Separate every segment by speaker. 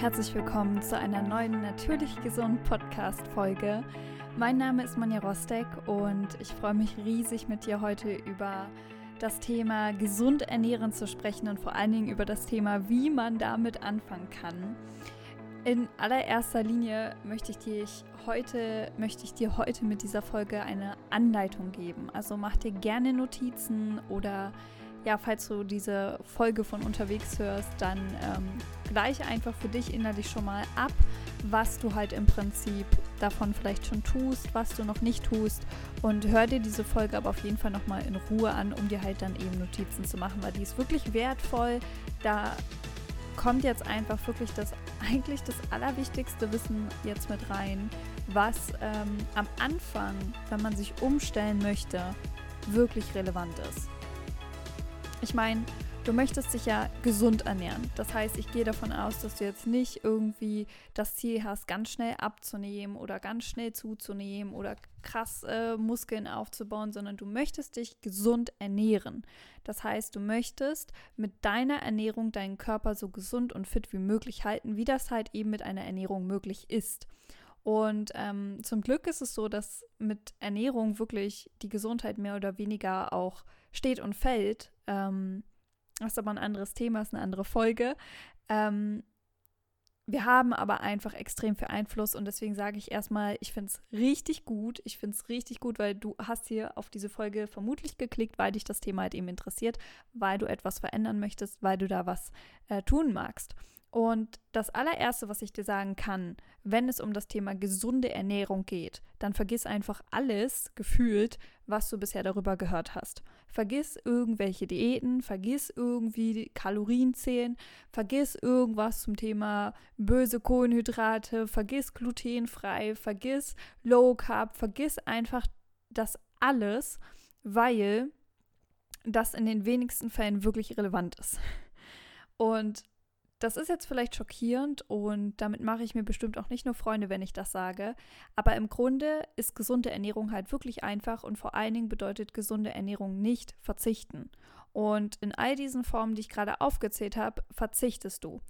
Speaker 1: herzlich willkommen zu einer neuen Natürlich Gesund Podcast-Folge. Mein Name ist Manja Rostek und ich freue mich riesig, mit dir heute über das Thema gesund ernähren zu sprechen und vor allen Dingen über das Thema, wie man damit anfangen kann. In allererster Linie möchte ich, dir heute, möchte ich dir heute mit dieser Folge eine Anleitung geben. Also mach dir gerne Notizen oder ja, falls du diese Folge von unterwegs hörst, dann ähm, gleich einfach für dich innerlich schon mal ab, was du halt im Prinzip davon vielleicht schon tust, was du noch nicht tust und hör dir diese Folge aber auf jeden Fall nochmal in Ruhe an, um dir halt dann eben Notizen zu machen, weil die ist wirklich wertvoll. Da kommt jetzt einfach wirklich das eigentlich das allerwichtigste Wissen jetzt mit rein, was ähm, am Anfang, wenn man sich umstellen möchte, wirklich relevant ist. Ich meine, du möchtest dich ja gesund ernähren. Das heißt, ich gehe davon aus, dass du jetzt nicht irgendwie das Ziel hast, ganz schnell abzunehmen oder ganz schnell zuzunehmen oder krass äh, Muskeln aufzubauen, sondern du möchtest dich gesund ernähren. Das heißt, du möchtest mit deiner Ernährung deinen Körper so gesund und fit wie möglich halten, wie das halt eben mit einer Ernährung möglich ist. Und ähm, zum Glück ist es so, dass mit Ernährung wirklich die Gesundheit mehr oder weniger auch steht und fällt. Ähm, das ist aber ein anderes Thema, ist eine andere Folge. Ähm, wir haben aber einfach extrem viel Einfluss und deswegen sage ich erstmal, ich finde es richtig gut. Ich finde es richtig gut, weil du hast hier auf diese Folge vermutlich geklickt, weil dich das Thema halt eben interessiert, weil du etwas verändern möchtest, weil du da was äh, tun magst. Und das allererste, was ich dir sagen kann, wenn es um das Thema gesunde Ernährung geht, dann vergiss einfach alles gefühlt, was du bisher darüber gehört hast. Vergiss irgendwelche Diäten, vergiss irgendwie Kalorien zählen, vergiss irgendwas zum Thema böse Kohlenhydrate, vergiss glutenfrei, vergiss Low Carb, vergiss einfach das alles, weil das in den wenigsten Fällen wirklich relevant ist. Und das ist jetzt vielleicht schockierend und damit mache ich mir bestimmt auch nicht nur Freunde, wenn ich das sage. Aber im Grunde ist gesunde Ernährung halt wirklich einfach und vor allen Dingen bedeutet gesunde Ernährung nicht verzichten. Und in all diesen Formen, die ich gerade aufgezählt habe, verzichtest du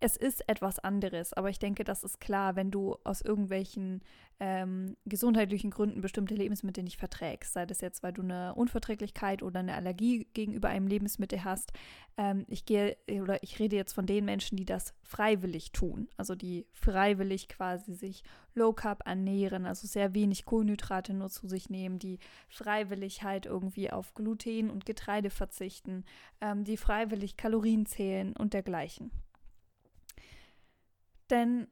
Speaker 1: es ist etwas anderes, aber ich denke, das ist klar, wenn du aus irgendwelchen ähm, gesundheitlichen Gründen bestimmte Lebensmittel nicht verträgst, sei das jetzt, weil du eine Unverträglichkeit oder eine Allergie gegenüber einem Lebensmittel hast. Ähm, ich gehe oder ich rede jetzt von den Menschen, die das freiwillig tun, also die freiwillig quasi sich Low Carb ernähren, also sehr wenig Kohlenhydrate nur zu sich nehmen, die freiwillig halt irgendwie auf Gluten und Getreide verzichten, ähm, die freiwillig Kalorien zählen und dergleichen. Denn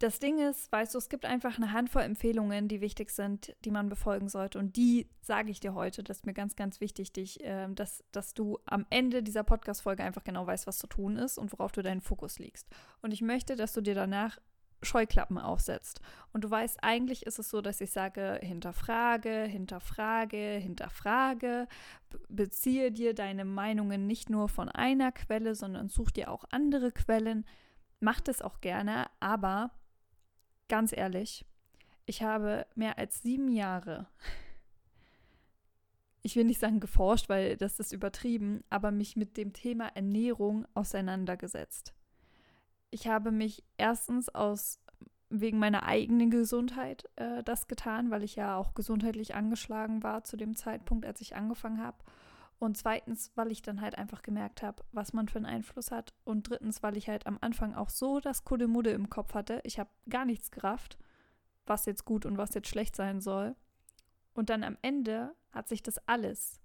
Speaker 1: das Ding ist, weißt du, es gibt einfach eine Handvoll Empfehlungen, die wichtig sind, die man befolgen sollte. Und die sage ich dir heute. Das ist mir ganz, ganz wichtig, dich, äh, dass, dass du am Ende dieser Podcast-Folge einfach genau weißt, was zu tun ist und worauf du deinen Fokus legst. Und ich möchte, dass du dir danach Scheuklappen aufsetzt. Und du weißt, eigentlich ist es so, dass ich sage, hinterfrage, hinterfrage, hinterfrage, beziehe dir deine Meinungen nicht nur von einer Quelle, sondern such dir auch andere Quellen macht es auch gerne, aber ganz ehrlich, ich habe mehr als sieben Jahre, ich will nicht sagen geforscht, weil das ist übertrieben, aber mich mit dem Thema Ernährung auseinandergesetzt. Ich habe mich erstens aus wegen meiner eigenen Gesundheit äh, das getan, weil ich ja auch gesundheitlich angeschlagen war zu dem Zeitpunkt, als ich angefangen habe. Und zweitens, weil ich dann halt einfach gemerkt habe, was man für einen Einfluss hat. Und drittens, weil ich halt am Anfang auch so das Kuddelmudde im Kopf hatte. Ich habe gar nichts gerafft, was jetzt gut und was jetzt schlecht sein soll. Und dann am Ende hat sich das alles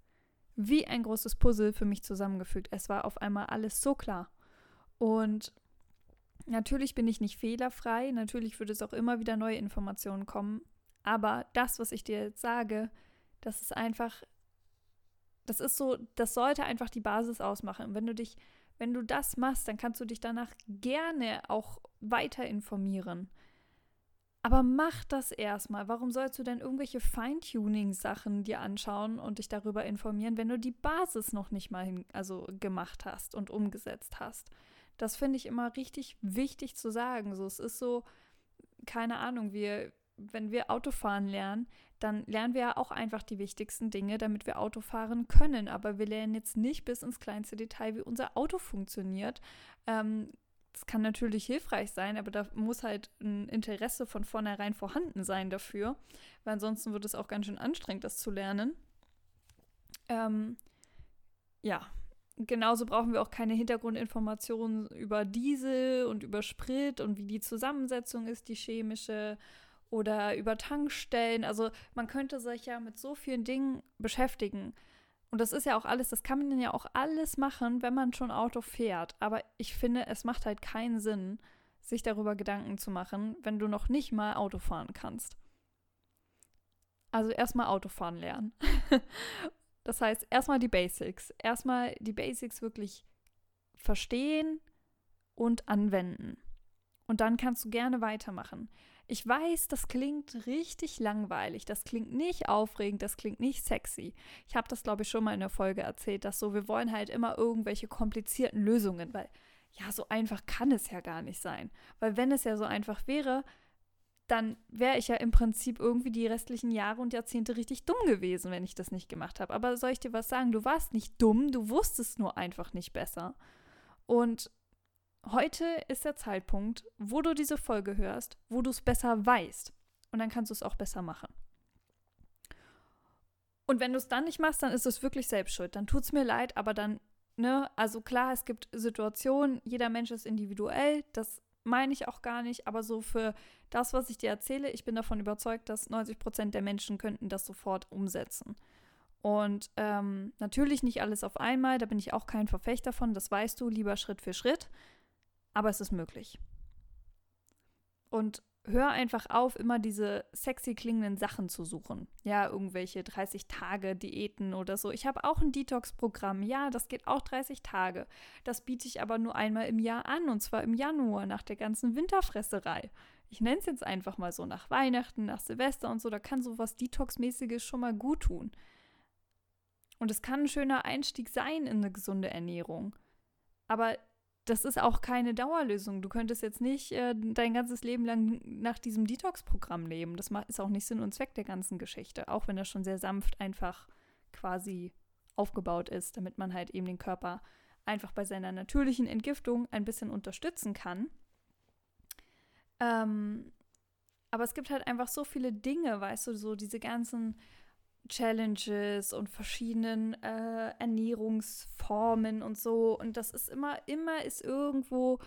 Speaker 1: wie ein großes Puzzle für mich zusammengefügt. Es war auf einmal alles so klar. Und natürlich bin ich nicht fehlerfrei. Natürlich würde es auch immer wieder neue Informationen kommen. Aber das, was ich dir jetzt sage, das ist einfach das ist so, das sollte einfach die Basis ausmachen. Wenn du dich, wenn du das machst, dann kannst du dich danach gerne auch weiter informieren. Aber mach das erstmal. Warum sollst du denn irgendwelche Feintuning-Sachen dir anschauen und dich darüber informieren, wenn du die Basis noch nicht mal hin, also gemacht hast und umgesetzt hast? Das finde ich immer richtig wichtig zu sagen. So, es ist so, keine Ahnung, wir, wenn wir Autofahren lernen, dann lernen wir ja auch einfach die wichtigsten Dinge, damit wir Auto fahren können. Aber wir lernen jetzt nicht bis ins kleinste Detail, wie unser Auto funktioniert. Ähm, Das kann natürlich hilfreich sein, aber da muss halt ein Interesse von vornherein vorhanden sein dafür, weil ansonsten wird es auch ganz schön anstrengend, das zu lernen. Ähm, ja, genauso brauchen wir auch keine Hintergrundinformationen über Diesel und über Sprit und wie die Zusammensetzung ist, die chemische oder über Tankstellen. Also man könnte sich ja mit so vielen Dingen beschäftigen. Und das ist ja auch alles, das kann man ja auch alles machen, wenn man schon Auto fährt. Aber ich finde, es macht halt keinen Sinn, sich darüber Gedanken zu machen, wenn du noch nicht mal Auto fahren kannst. Also erstmal Autofahren lernen. das heißt, erstmal die Basics. Erstmal die Basics wirklich verstehen und anwenden. Und dann kannst du gerne weitermachen. Ich weiß, das klingt richtig langweilig, das klingt nicht aufregend, das klingt nicht sexy. Ich habe das, glaube ich, schon mal in der Folge erzählt, dass so, wir wollen halt immer irgendwelche komplizierten Lösungen, weil ja, so einfach kann es ja gar nicht sein. Weil wenn es ja so einfach wäre, dann wäre ich ja im Prinzip irgendwie die restlichen Jahre und Jahrzehnte richtig dumm gewesen, wenn ich das nicht gemacht habe. Aber soll ich dir was sagen? Du warst nicht dumm, du wusstest nur einfach nicht besser. Und heute ist der Zeitpunkt, wo du diese Folge hörst, wo du es besser weißt. Und dann kannst du es auch besser machen. Und wenn du es dann nicht machst, dann ist es wirklich selbstschuld. Dann tut es mir leid, aber dann, ne, also klar, es gibt Situationen, jeder Mensch ist individuell, das meine ich auch gar nicht, aber so für das, was ich dir erzähle, ich bin davon überzeugt, dass 90 Prozent der Menschen könnten das sofort umsetzen. Und ähm, natürlich nicht alles auf einmal, da bin ich auch kein Verfechter von, das weißt du, lieber Schritt für Schritt aber es ist möglich. Und hör einfach auf, immer diese sexy klingenden Sachen zu suchen. Ja, irgendwelche 30 Tage Diäten oder so. Ich habe auch ein Detox-Programm. Ja, das geht auch 30 Tage. Das biete ich aber nur einmal im Jahr an und zwar im Januar nach der ganzen Winterfresserei. Ich nenne es jetzt einfach mal so nach Weihnachten, nach Silvester und so. Da kann sowas Detox-mäßiges schon mal gut tun. Und es kann ein schöner Einstieg sein in eine gesunde Ernährung. Aber das ist auch keine Dauerlösung. Du könntest jetzt nicht äh, dein ganzes Leben lang nach diesem Detox-Programm leben. Das ist auch nicht Sinn und Zweck der ganzen Geschichte, auch wenn das schon sehr sanft einfach quasi aufgebaut ist, damit man halt eben den Körper einfach bei seiner natürlichen Entgiftung ein bisschen unterstützen kann. Ähm, aber es gibt halt einfach so viele Dinge, weißt du, so diese ganzen Challenges und verschiedenen äh, Ernährungsformen und so. Und das ist immer, immer ist irgendwo,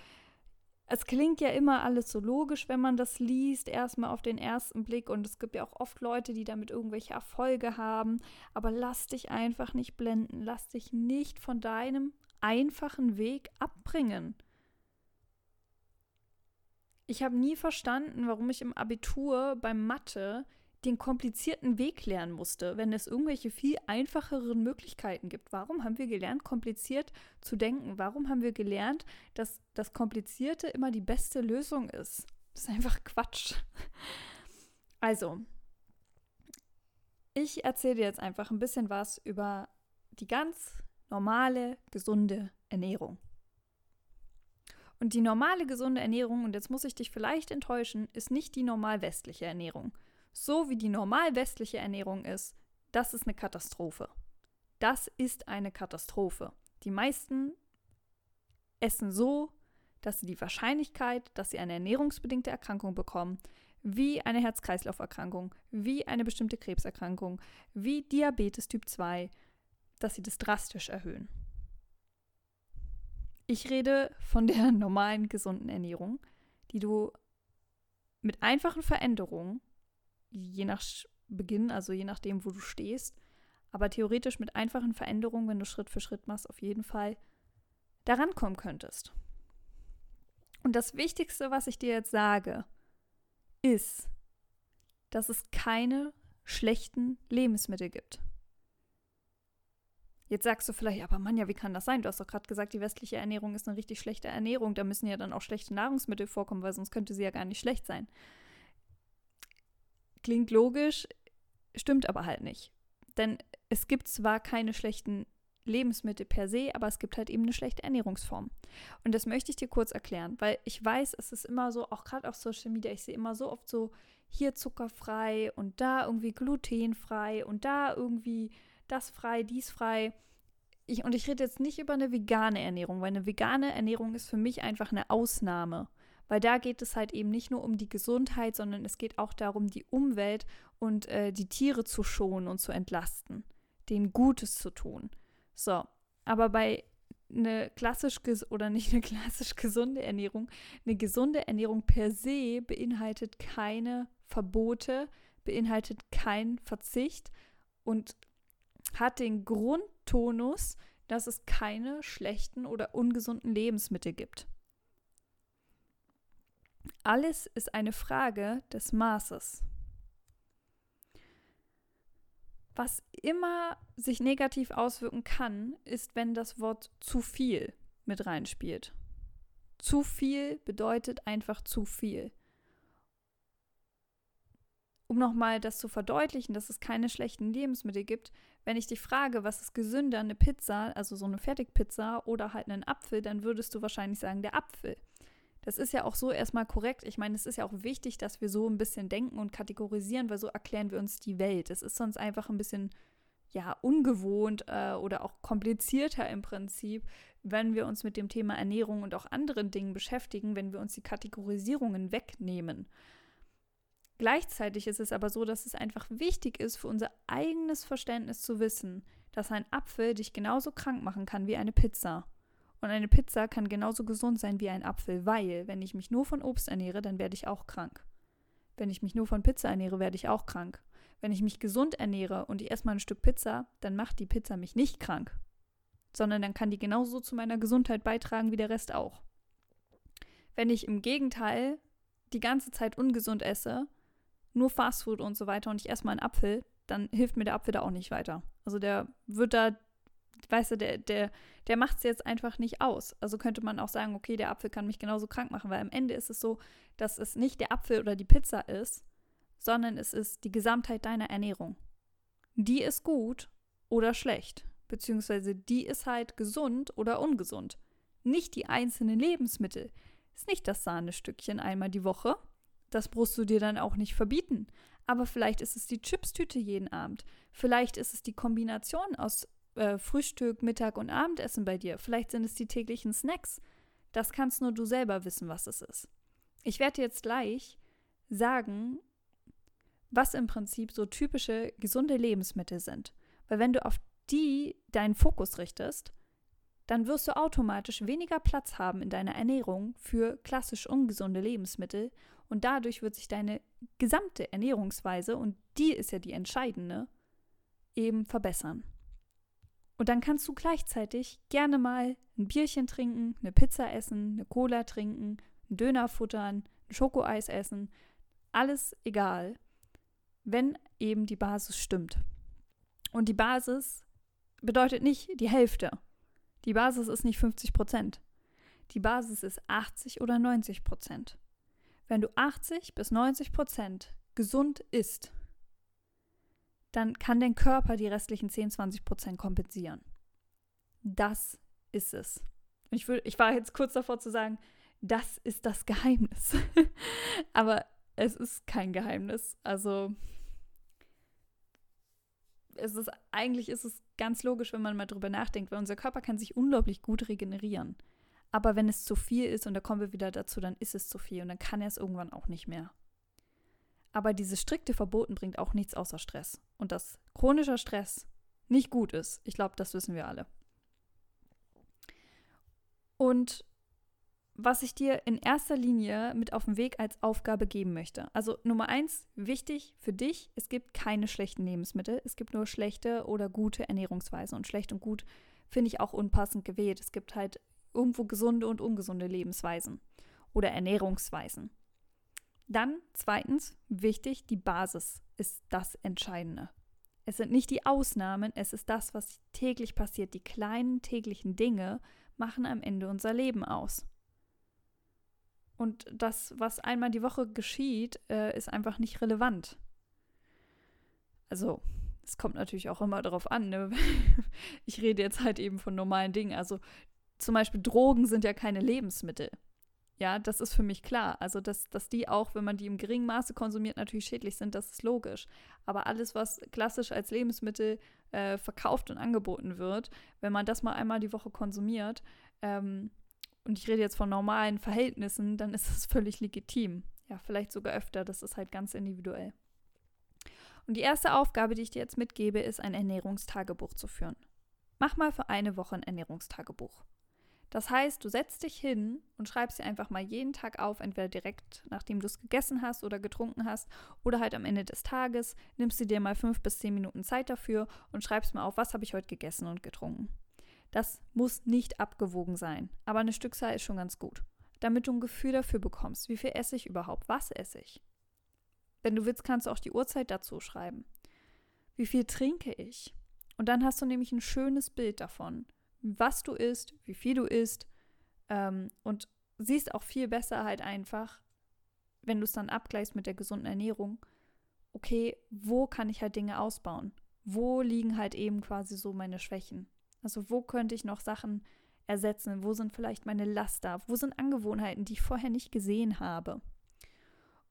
Speaker 1: es klingt ja immer alles so logisch, wenn man das liest, erstmal auf den ersten Blick. Und es gibt ja auch oft Leute, die damit irgendwelche Erfolge haben. Aber lass dich einfach nicht blenden. Lass dich nicht von deinem einfachen Weg abbringen. Ich habe nie verstanden, warum ich im Abitur beim Mathe den komplizierten Weg lernen musste, wenn es irgendwelche viel einfacheren Möglichkeiten gibt. Warum haben wir gelernt, kompliziert zu denken? Warum haben wir gelernt, dass das Komplizierte immer die beste Lösung ist? Das ist einfach Quatsch. Also, ich erzähle dir jetzt einfach ein bisschen was über die ganz normale, gesunde Ernährung. Und die normale, gesunde Ernährung, und jetzt muss ich dich vielleicht enttäuschen, ist nicht die normal westliche Ernährung so wie die normal westliche Ernährung ist, das ist eine Katastrophe. Das ist eine Katastrophe. Die meisten essen so, dass sie die Wahrscheinlichkeit, dass sie eine ernährungsbedingte Erkrankung bekommen, wie eine Herz-Kreislauf-Erkrankung, wie eine bestimmte Krebserkrankung, wie Diabetes Typ 2, dass sie das drastisch erhöhen. Ich rede von der normalen gesunden Ernährung, die du mit einfachen Veränderungen je nach Beginn, also je nachdem, wo du stehst, aber theoretisch mit einfachen Veränderungen, wenn du Schritt für Schritt machst, auf jeden Fall daran kommen könntest. Und das Wichtigste, was ich dir jetzt sage, ist, dass es keine schlechten Lebensmittel gibt. Jetzt sagst du vielleicht, aber Mann, ja, wie kann das sein? Du hast doch gerade gesagt, die westliche Ernährung ist eine richtig schlechte Ernährung. Da müssen ja dann auch schlechte Nahrungsmittel vorkommen, weil sonst könnte sie ja gar nicht schlecht sein. Klingt logisch, stimmt aber halt nicht. Denn es gibt zwar keine schlechten Lebensmittel per se, aber es gibt halt eben eine schlechte Ernährungsform. Und das möchte ich dir kurz erklären, weil ich weiß, es ist immer so, auch gerade auf Social Media, ich sehe immer so oft so hier zuckerfrei und da irgendwie glutenfrei und da irgendwie das frei, dies frei. ich, und ich rede jetzt nicht über eine vegane Ernährung, weil eine vegane Ernährung ist für mich einfach eine Ausnahme. Weil da geht es halt eben nicht nur um die Gesundheit, sondern es geht auch darum, die Umwelt und äh, die Tiere zu schonen und zu entlasten, denen Gutes zu tun. So, aber bei eine klassisch oder nicht eine klassisch gesunde Ernährung, eine gesunde Ernährung per se beinhaltet keine Verbote, beinhaltet keinen Verzicht und hat den Grundtonus, dass es keine schlechten oder ungesunden Lebensmittel gibt. Alles ist eine Frage des Maßes. Was immer sich negativ auswirken kann, ist, wenn das Wort zu viel mit reinspielt. Zu viel bedeutet einfach zu viel. Um nochmal das zu verdeutlichen, dass es keine schlechten Lebensmittel gibt, wenn ich dich frage, was ist gesünder, eine Pizza, also so eine Fertigpizza oder halt einen Apfel, dann würdest du wahrscheinlich sagen, der Apfel. Das ist ja auch so erstmal korrekt. Ich meine, es ist ja auch wichtig, dass wir so ein bisschen denken und kategorisieren, weil so erklären wir uns die Welt. Es ist sonst einfach ein bisschen ja ungewohnt äh, oder auch komplizierter im Prinzip, wenn wir uns mit dem Thema Ernährung und auch anderen Dingen beschäftigen, wenn wir uns die Kategorisierungen wegnehmen. Gleichzeitig ist es aber so, dass es einfach wichtig ist, für unser eigenes Verständnis zu wissen, dass ein Apfel dich genauso krank machen kann wie eine Pizza. Und eine Pizza kann genauso gesund sein wie ein Apfel, weil wenn ich mich nur von Obst ernähre, dann werde ich auch krank. Wenn ich mich nur von Pizza ernähre, werde ich auch krank. Wenn ich mich gesund ernähre und ich esse mal ein Stück Pizza, dann macht die Pizza mich nicht krank, sondern dann kann die genauso zu meiner Gesundheit beitragen wie der Rest auch. Wenn ich im Gegenteil die ganze Zeit ungesund esse, nur Fastfood und so weiter und ich esse mal einen Apfel, dann hilft mir der Apfel da auch nicht weiter. Also der wird da weißt du, der, der, der macht es jetzt einfach nicht aus. Also könnte man auch sagen, okay, der Apfel kann mich genauso krank machen, weil am Ende ist es so, dass es nicht der Apfel oder die Pizza ist, sondern es ist die Gesamtheit deiner Ernährung. Die ist gut oder schlecht, beziehungsweise die ist halt gesund oder ungesund. Nicht die einzelnen Lebensmittel. Ist nicht das Sahnestückchen einmal die Woche. Das brauchst du dir dann auch nicht verbieten. Aber vielleicht ist es die Chipstüte jeden Abend. Vielleicht ist es die Kombination aus äh, Frühstück, Mittag und Abendessen bei dir. Vielleicht sind es die täglichen Snacks. Das kannst nur du selber wissen, was es ist. Ich werde jetzt gleich sagen, was im Prinzip so typische gesunde Lebensmittel sind. Weil wenn du auf die deinen Fokus richtest, dann wirst du automatisch weniger Platz haben in deiner Ernährung für klassisch ungesunde Lebensmittel und dadurch wird sich deine gesamte Ernährungsweise, und die ist ja die entscheidende, eben verbessern. Und dann kannst du gleichzeitig gerne mal ein Bierchen trinken, eine Pizza essen, eine Cola trinken, einen Döner futtern, ein Schokoeis essen. Alles egal, wenn eben die Basis stimmt. Und die Basis bedeutet nicht die Hälfte. Die Basis ist nicht 50 Prozent. Die Basis ist 80 oder 90 Prozent. Wenn du 80 bis 90 Prozent gesund isst, dann kann dein Körper die restlichen 10, 20 Prozent kompensieren. Das ist es. Ich, will, ich war jetzt kurz davor zu sagen, das ist das Geheimnis. Aber es ist kein Geheimnis. Also es ist eigentlich ist es ganz logisch, wenn man mal drüber nachdenkt, weil unser Körper kann sich unglaublich gut regenerieren. Aber wenn es zu viel ist und da kommen wir wieder dazu, dann ist es zu viel und dann kann er es irgendwann auch nicht mehr. Aber dieses strikte Verboten bringt auch nichts außer Stress. Und dass chronischer Stress nicht gut ist, ich glaube, das wissen wir alle. Und was ich dir in erster Linie mit auf den Weg als Aufgabe geben möchte. Also Nummer eins, wichtig für dich, es gibt keine schlechten Lebensmittel, es gibt nur schlechte oder gute Ernährungsweisen. Und schlecht und gut finde ich auch unpassend gewählt. Es gibt halt irgendwo gesunde und ungesunde Lebensweisen oder Ernährungsweisen. Dann zweitens, wichtig, die Basis ist das Entscheidende. Es sind nicht die Ausnahmen, es ist das, was täglich passiert. Die kleinen täglichen Dinge machen am Ende unser Leben aus. Und das, was einmal die Woche geschieht, äh, ist einfach nicht relevant. Also, es kommt natürlich auch immer darauf an. Ne? Ich rede jetzt halt eben von normalen Dingen. Also, zum Beispiel Drogen sind ja keine Lebensmittel. Ja, das ist für mich klar. Also, dass, dass die auch, wenn man die im geringen Maße konsumiert, natürlich schädlich sind, das ist logisch. Aber alles, was klassisch als Lebensmittel äh, verkauft und angeboten wird, wenn man das mal einmal die Woche konsumiert, ähm, und ich rede jetzt von normalen Verhältnissen, dann ist das völlig legitim. Ja, vielleicht sogar öfter, das ist halt ganz individuell. Und die erste Aufgabe, die ich dir jetzt mitgebe, ist ein Ernährungstagebuch zu führen. Mach mal für eine Woche ein Ernährungstagebuch. Das heißt, du setzt dich hin und schreibst dir einfach mal jeden Tag auf, entweder direkt nachdem du es gegessen hast oder getrunken hast oder halt am Ende des Tages, nimmst du dir mal fünf bis zehn Minuten Zeit dafür und schreibst mal auf, was habe ich heute gegessen und getrunken. Das muss nicht abgewogen sein, aber eine Stückzahl ist schon ganz gut, damit du ein Gefühl dafür bekommst, wie viel esse ich überhaupt, was esse ich. Wenn du willst, kannst du auch die Uhrzeit dazu schreiben. Wie viel trinke ich? Und dann hast du nämlich ein schönes Bild davon, was du isst, wie viel du isst ähm, und siehst auch viel besser halt einfach, wenn du es dann abgleichst mit der gesunden Ernährung, okay, wo kann ich halt Dinge ausbauen? Wo liegen halt eben quasi so meine Schwächen? Also wo könnte ich noch Sachen ersetzen? Wo sind vielleicht meine Laster? Wo sind Angewohnheiten, die ich vorher nicht gesehen habe?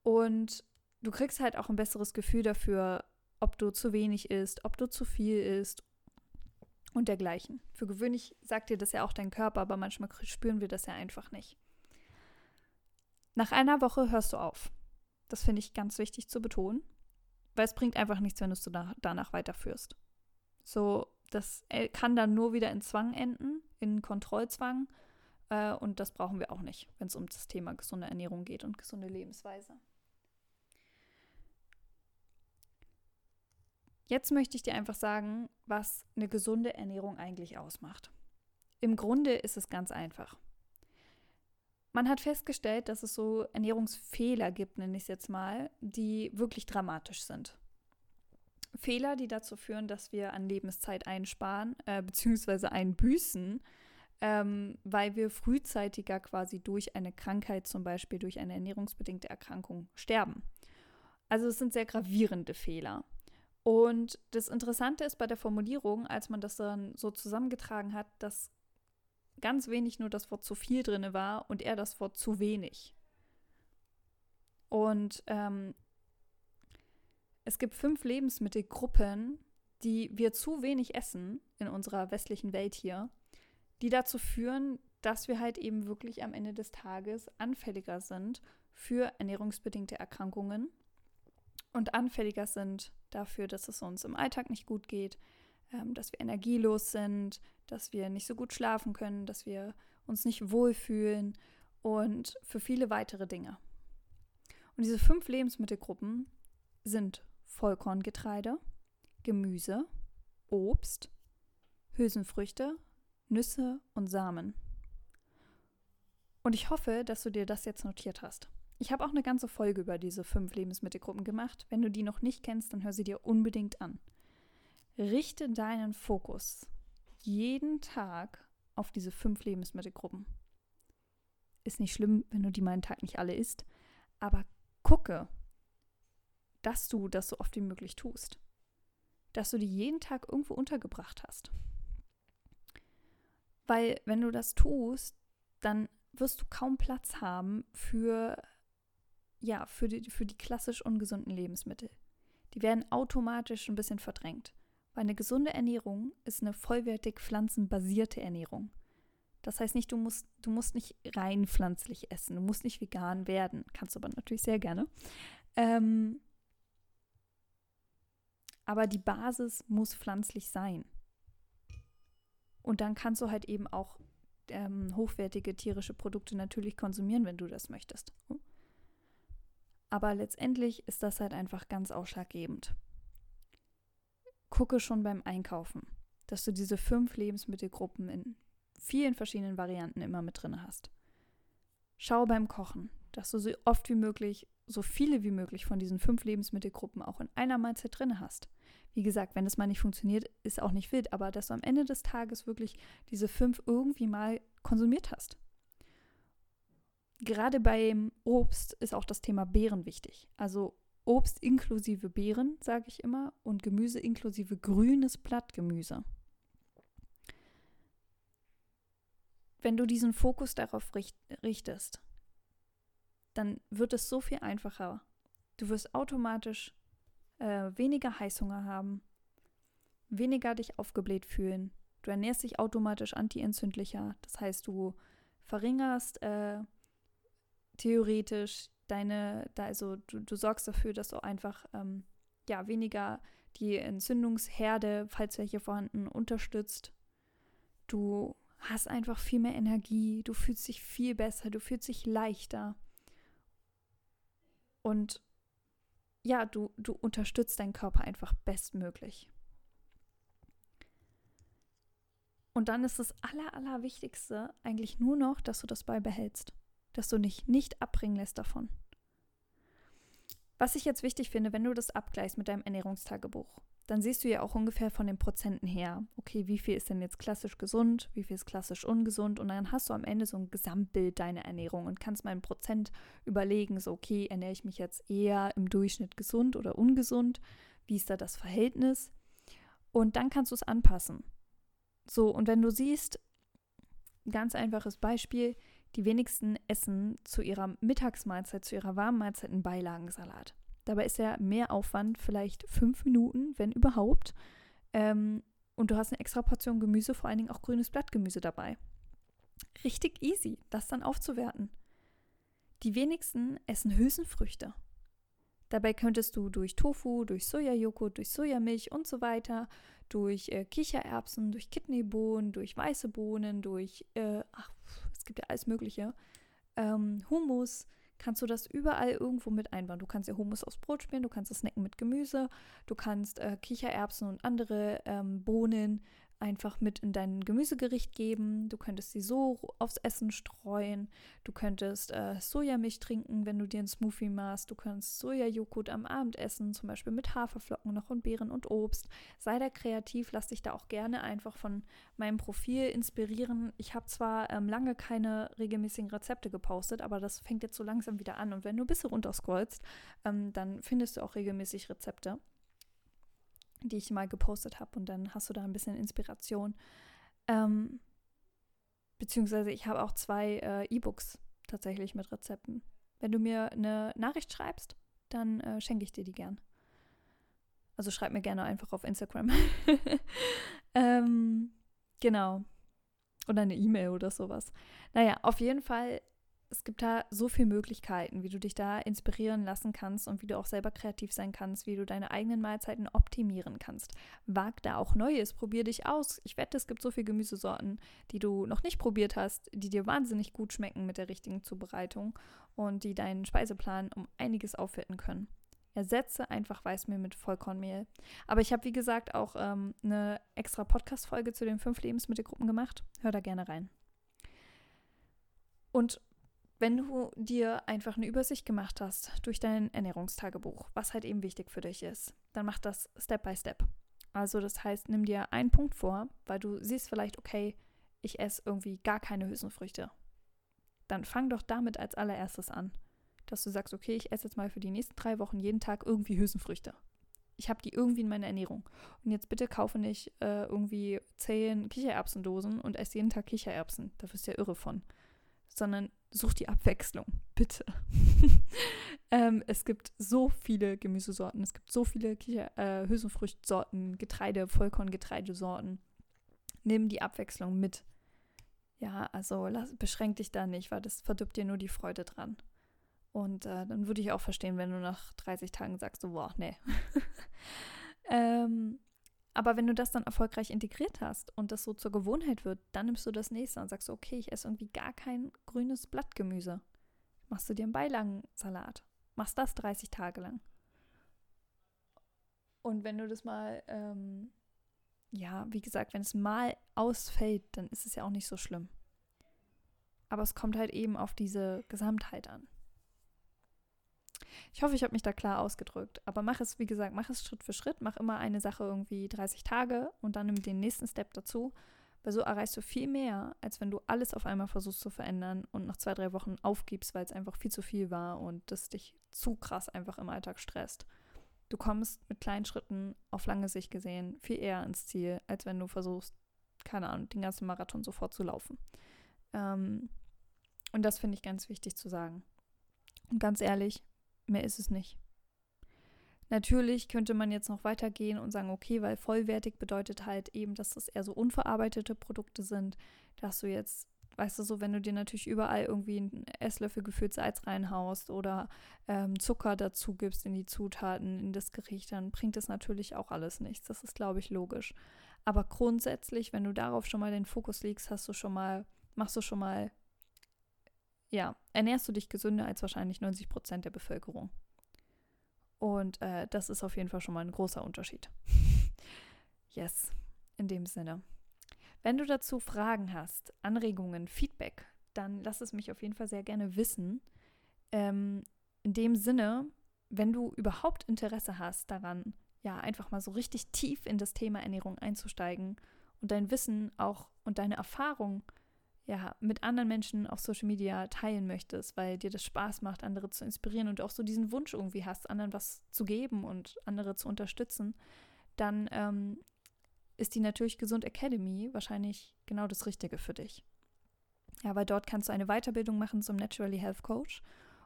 Speaker 1: Und du kriegst halt auch ein besseres Gefühl dafür, ob du zu wenig isst, ob du zu viel isst und dergleichen. Für gewöhnlich sagt dir das ja auch dein Körper, aber manchmal spüren wir das ja einfach nicht. Nach einer Woche hörst du auf. Das finde ich ganz wichtig zu betonen, weil es bringt einfach nichts, wenn du es danach weiterführst. So, das äh, kann dann nur wieder in Zwang enden, in Kontrollzwang. Äh, und das brauchen wir auch nicht, wenn es um das Thema gesunde Ernährung geht und gesunde Lebensweise. Jetzt möchte ich dir einfach sagen, was eine gesunde Ernährung eigentlich ausmacht. Im Grunde ist es ganz einfach. Man hat festgestellt, dass es so Ernährungsfehler gibt, nenne ich es jetzt mal, die wirklich dramatisch sind. Fehler, die dazu führen, dass wir an Lebenszeit einsparen, äh, beziehungsweise einbüßen, ähm, weil wir frühzeitiger quasi durch eine Krankheit, zum Beispiel durch eine ernährungsbedingte Erkrankung, sterben. Also es sind sehr gravierende Fehler. Und das Interessante ist bei der Formulierung, als man das dann so zusammengetragen hat, dass ganz wenig nur das Wort zu viel drin war und eher das Wort zu wenig. Und ähm, es gibt fünf Lebensmittelgruppen, die wir zu wenig essen in unserer westlichen Welt hier, die dazu führen, dass wir halt eben wirklich am Ende des Tages anfälliger sind für ernährungsbedingte Erkrankungen und anfälliger sind dafür, dass es uns im Alltag nicht gut geht, ähm, dass wir energielos sind, dass wir nicht so gut schlafen können, dass wir uns nicht wohlfühlen und für viele weitere Dinge. Und diese fünf Lebensmittelgruppen sind Vollkorngetreide, Gemüse, Obst, Hülsenfrüchte, Nüsse und Samen. Und ich hoffe, dass du dir das jetzt notiert hast. Ich habe auch eine ganze Folge über diese fünf Lebensmittelgruppen gemacht. Wenn du die noch nicht kennst, dann hör sie dir unbedingt an. Richte deinen Fokus jeden Tag auf diese fünf Lebensmittelgruppen. Ist nicht schlimm, wenn du die meinen Tag nicht alle isst, aber gucke, dass du das so oft wie möglich tust. Dass du die jeden Tag irgendwo untergebracht hast. Weil wenn du das tust, dann wirst du kaum Platz haben für ja, für die, für die klassisch ungesunden Lebensmittel. Die werden automatisch ein bisschen verdrängt. Weil eine gesunde Ernährung ist eine vollwertig pflanzenbasierte Ernährung. Das heißt nicht, du musst, du musst nicht rein pflanzlich essen, du musst nicht vegan werden. Kannst du aber natürlich sehr gerne. Ähm, aber die Basis muss pflanzlich sein. Und dann kannst du halt eben auch ähm, hochwertige tierische Produkte natürlich konsumieren, wenn du das möchtest. Aber letztendlich ist das halt einfach ganz ausschlaggebend. Gucke schon beim Einkaufen, dass du diese fünf Lebensmittelgruppen in vielen verschiedenen Varianten immer mit drin hast. Schau beim Kochen, dass du so oft wie möglich, so viele wie möglich von diesen fünf Lebensmittelgruppen auch in einer Mahlzeit drin hast. Wie gesagt, wenn es mal nicht funktioniert, ist auch nicht wild, aber dass du am Ende des Tages wirklich diese fünf irgendwie mal konsumiert hast gerade beim Obst ist auch das Thema Beeren wichtig. Also Obst inklusive Beeren, sage ich immer, und Gemüse inklusive grünes Blattgemüse. Wenn du diesen Fokus darauf richtest, dann wird es so viel einfacher. Du wirst automatisch äh, weniger Heißhunger haben, weniger dich aufgebläht fühlen. Du ernährst dich automatisch antientzündlicher. Das heißt, du verringerst äh, theoretisch deine, also du, du, sorgst dafür, dass du einfach ähm, ja weniger die Entzündungsherde, falls welche vorhanden, unterstützt. Du hast einfach viel mehr Energie, du fühlst dich viel besser, du fühlst dich leichter. Und ja, du, du unterstützt deinen Körper einfach bestmöglich. Und dann ist das Aller, Allerwichtigste eigentlich nur noch, dass du das beibehältst, dass du dich nicht abbringen lässt davon. Was ich jetzt wichtig finde, wenn du das abgleichst mit deinem Ernährungstagebuch, dann siehst du ja auch ungefähr von den Prozenten her, okay, wie viel ist denn jetzt klassisch gesund, wie viel ist klassisch ungesund und dann hast du am Ende so ein Gesamtbild deiner Ernährung und kannst mal ein Prozent überlegen, so okay, ernähre ich mich jetzt eher im Durchschnitt gesund oder ungesund, wie ist da das Verhältnis und dann kannst du es anpassen. So, und wenn du siehst, ganz einfaches Beispiel, die wenigsten essen zu ihrer Mittagsmahlzeit, zu ihrer warmen Mahlzeit einen Beilagensalat. Dabei ist ja mehr Aufwand, vielleicht fünf Minuten, wenn überhaupt. Ähm, und du hast eine extra Portion Gemüse, vor allen Dingen auch grünes Blattgemüse dabei. Richtig easy, das dann aufzuwerten. Die wenigsten essen Hülsenfrüchte. Dabei könntest du durch Tofu, durch Sojajoghurt, durch Sojamilch und so weiter, durch äh, Kichererbsen, durch Kidneybohnen, durch weiße Bohnen, durch, äh, ach, gibt ja alles Mögliche, ähm, Hummus, kannst du das überall irgendwo mit einbauen. Du kannst ja Hummus aufs Brot spielen, du kannst es snacken mit Gemüse, du kannst äh, Kichererbsen und andere ähm, Bohnen einfach mit in dein Gemüsegericht geben. Du könntest sie so aufs Essen streuen. Du könntest äh, Sojamilch trinken, wenn du dir einen Smoothie machst. Du könntest Sojajoghurt am Abend essen, zum Beispiel mit Haferflocken noch und Beeren und Obst. Sei da kreativ, lass dich da auch gerne einfach von meinem Profil inspirieren. Ich habe zwar ähm, lange keine regelmäßigen Rezepte gepostet, aber das fängt jetzt so langsam wieder an. Und wenn du ein bisschen runterscrollst, ähm, dann findest du auch regelmäßig Rezepte die ich mal gepostet habe und dann hast du da ein bisschen Inspiration. Ähm, beziehungsweise ich habe auch zwei äh, E-Books tatsächlich mit Rezepten. Wenn du mir eine Nachricht schreibst, dann äh, schenke ich dir die gern. Also schreib mir gerne einfach auf Instagram. ähm, genau. Oder eine E-Mail oder sowas. Naja, auf jeden Fall es gibt da so viele Möglichkeiten, wie du dich da inspirieren lassen kannst und wie du auch selber kreativ sein kannst, wie du deine eigenen Mahlzeiten optimieren kannst. Wag da auch Neues, probier dich aus. Ich wette, es gibt so viele Gemüsesorten, die du noch nicht probiert hast, die dir wahnsinnig gut schmecken mit der richtigen Zubereitung und die deinen Speiseplan um einiges aufwerten können. Ersetze einfach Weißmehl mit Vollkornmehl. Aber ich habe, wie gesagt, auch ähm, eine extra Podcast-Folge zu den fünf Lebensmittelgruppen gemacht. Hör da gerne rein. Und wenn du dir einfach eine Übersicht gemacht hast durch dein Ernährungstagebuch, was halt eben wichtig für dich ist, dann mach das Step by Step. Also das heißt, nimm dir einen Punkt vor, weil du siehst vielleicht, okay, ich esse irgendwie gar keine Hülsenfrüchte. Dann fang doch damit als allererstes an, dass du sagst, okay, ich esse jetzt mal für die nächsten drei Wochen jeden Tag irgendwie Hülsenfrüchte. Ich habe die irgendwie in meiner Ernährung. Und jetzt bitte kaufe nicht äh, irgendwie zehn Kichererbsendosen und esse jeden Tag Kichererbsen. Da wirst du ja irre von sondern such die Abwechslung, bitte. ähm, es gibt so viele Gemüsesorten, es gibt so viele Kicher äh, Hülsenfruchtsorten, Getreide, Vollkorngetreidesorten. Nimm die Abwechslung mit. Ja, also lass, beschränk dich da nicht, weil das verdirbt dir nur die Freude dran. Und äh, dann würde ich auch verstehen, wenn du nach 30 Tagen sagst, so, boah, nee. ähm, aber wenn du das dann erfolgreich integriert hast und das so zur Gewohnheit wird, dann nimmst du das nächste und sagst, okay, ich esse irgendwie gar kein grünes Blattgemüse. Machst du dir einen Beilagensalat. Machst das 30 Tage lang. Und wenn du das mal, ähm, ja, wie gesagt, wenn es mal ausfällt, dann ist es ja auch nicht so schlimm. Aber es kommt halt eben auf diese Gesamtheit an. Ich hoffe, ich habe mich da klar ausgedrückt. Aber mach es, wie gesagt, mach es Schritt für Schritt. Mach immer eine Sache irgendwie 30 Tage und dann nimm den nächsten Step dazu. Weil so erreichst du viel mehr, als wenn du alles auf einmal versuchst zu verändern und nach zwei, drei Wochen aufgibst, weil es einfach viel zu viel war und das dich zu krass einfach im Alltag stresst. Du kommst mit kleinen Schritten auf lange Sicht gesehen viel eher ins Ziel, als wenn du versuchst, keine Ahnung, den ganzen Marathon sofort zu laufen. Ähm, und das finde ich ganz wichtig zu sagen. Und ganz ehrlich, mehr ist es nicht. Natürlich könnte man jetzt noch weitergehen und sagen, okay, weil vollwertig bedeutet halt eben, dass das eher so unverarbeitete Produkte sind, dass du jetzt, weißt du so, wenn du dir natürlich überall irgendwie einen Esslöffel gefüllt Salz reinhaust oder ähm, Zucker dazu gibst in die Zutaten, in das Gericht, dann bringt das natürlich auch alles nichts. Das ist, glaube ich, logisch. Aber grundsätzlich, wenn du darauf schon mal den Fokus legst, hast du schon mal, machst du schon mal, ja, ernährst du dich gesünder als wahrscheinlich 90 Prozent der Bevölkerung. Und äh, das ist auf jeden Fall schon mal ein großer Unterschied. yes, in dem Sinne. Wenn du dazu Fragen hast, Anregungen, Feedback, dann lass es mich auf jeden Fall sehr gerne wissen. Ähm, in dem Sinne, wenn du überhaupt Interesse hast daran, ja, einfach mal so richtig tief in das Thema Ernährung einzusteigen und dein Wissen auch und deine Erfahrung ja, mit anderen Menschen auf Social Media teilen möchtest, weil dir das Spaß macht, andere zu inspirieren und auch so diesen Wunsch irgendwie hast, anderen was zu geben und andere zu unterstützen, dann ähm, ist die Natürlich Gesund Academy wahrscheinlich genau das Richtige für dich. Ja, weil dort kannst du eine Weiterbildung machen zum Naturally Health Coach.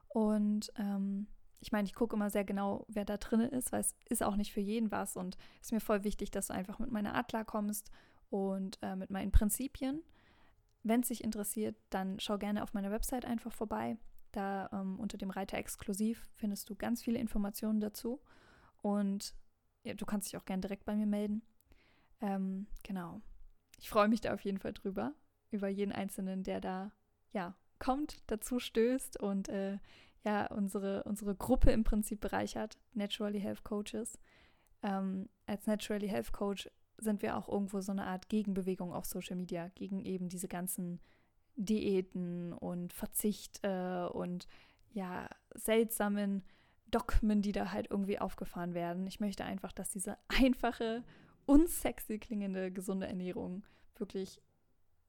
Speaker 1: Und ähm, ich meine, ich gucke immer sehr genau, wer da drin ist, weil es ist auch nicht für jeden was. Und es ist mir voll wichtig, dass du einfach mit meiner Art klarkommst und äh, mit meinen Prinzipien. Wenn es dich interessiert, dann schau gerne auf meiner Website einfach vorbei. Da ähm, unter dem Reiter Exklusiv findest du ganz viele Informationen dazu. Und ja, du kannst dich auch gerne direkt bei mir melden. Ähm, genau. Ich freue mich da auf jeden Fall drüber, über jeden Einzelnen, der da ja kommt, dazu stößt und äh, ja unsere, unsere Gruppe im Prinzip bereichert, Naturally Health Coaches. Ähm, als Naturally Health Coach sind wir auch irgendwo so eine Art Gegenbewegung auf Social Media gegen eben diese ganzen Diäten und Verzicht äh, und ja, seltsamen Dogmen, die da halt irgendwie aufgefahren werden. Ich möchte einfach, dass diese einfache, unsexy klingende, gesunde Ernährung wirklich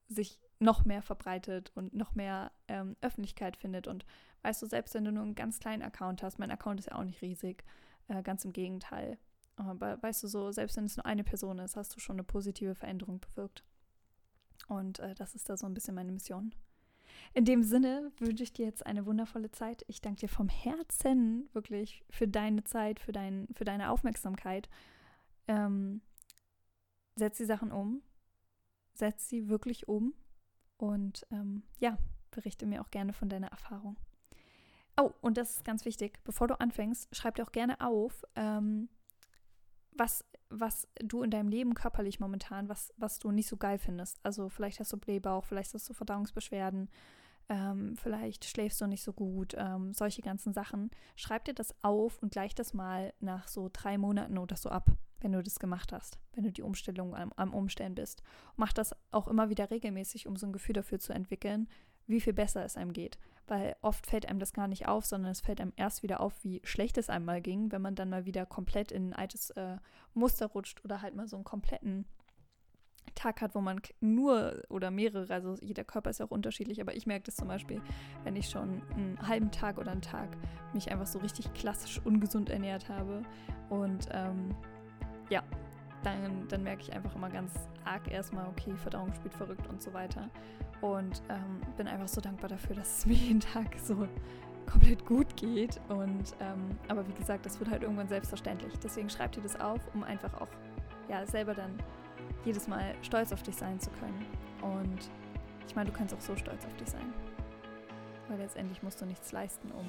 Speaker 1: sich noch mehr verbreitet und noch mehr ähm, Öffentlichkeit findet. Und weißt du, selbst wenn du nur einen ganz kleinen Account hast, mein Account ist ja auch nicht riesig, äh, ganz im Gegenteil. Aber weißt du so, selbst wenn es nur eine Person ist, hast du schon eine positive Veränderung bewirkt. Und äh, das ist da so ein bisschen meine Mission. In dem Sinne wünsche ich dir jetzt eine wundervolle Zeit. Ich danke dir vom Herzen wirklich für deine Zeit, für, dein, für deine Aufmerksamkeit. Ähm, setz die Sachen um. Setz sie wirklich um. Und ähm, ja, berichte mir auch gerne von deiner Erfahrung. Oh, und das ist ganz wichtig. Bevor du anfängst, schreib dir auch gerne auf, ähm, was, was du in deinem Leben körperlich momentan, was, was du nicht so geil findest. Also vielleicht hast du Blähbauch, vielleicht hast du Verdauungsbeschwerden, ähm, vielleicht schläfst du nicht so gut, ähm, solche ganzen Sachen. Schreib dir das auf und gleich das mal nach so drei Monaten oder so ab, wenn du das gemacht hast, wenn du die Umstellung am, am Umstellen bist. mach das auch immer wieder regelmäßig, um so ein Gefühl dafür zu entwickeln, wie viel besser es einem geht. Weil oft fällt einem das gar nicht auf, sondern es fällt einem erst wieder auf, wie schlecht es einem mal ging, wenn man dann mal wieder komplett in ein altes äh, Muster rutscht oder halt mal so einen kompletten Tag hat, wo man nur oder mehrere, also jeder Körper ist ja auch unterschiedlich, aber ich merke das zum Beispiel, wenn ich schon einen halben Tag oder einen Tag mich einfach so richtig klassisch ungesund ernährt habe und ähm, ja, dann, dann merke ich einfach immer ganz arg erstmal, okay, Verdauung spielt verrückt und so weiter. Und ähm, bin einfach so dankbar dafür, dass es mir jeden Tag so komplett gut geht. Und ähm, aber wie gesagt, das wird halt irgendwann selbstverständlich. Deswegen schreib dir das auf, um einfach auch ja selber dann jedes Mal stolz auf dich sein zu können. Und ich meine, du kannst auch so stolz auf dich sein. Weil letztendlich musst du nichts leisten, um,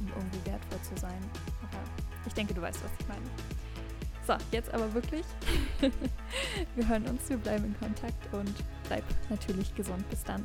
Speaker 1: um irgendwie wertvoll zu sein. Aber ich denke, du weißt, was ich meine. So, jetzt aber wirklich. wir hören uns, wir bleiben in Kontakt und bleib natürlich gesund. Bis dann.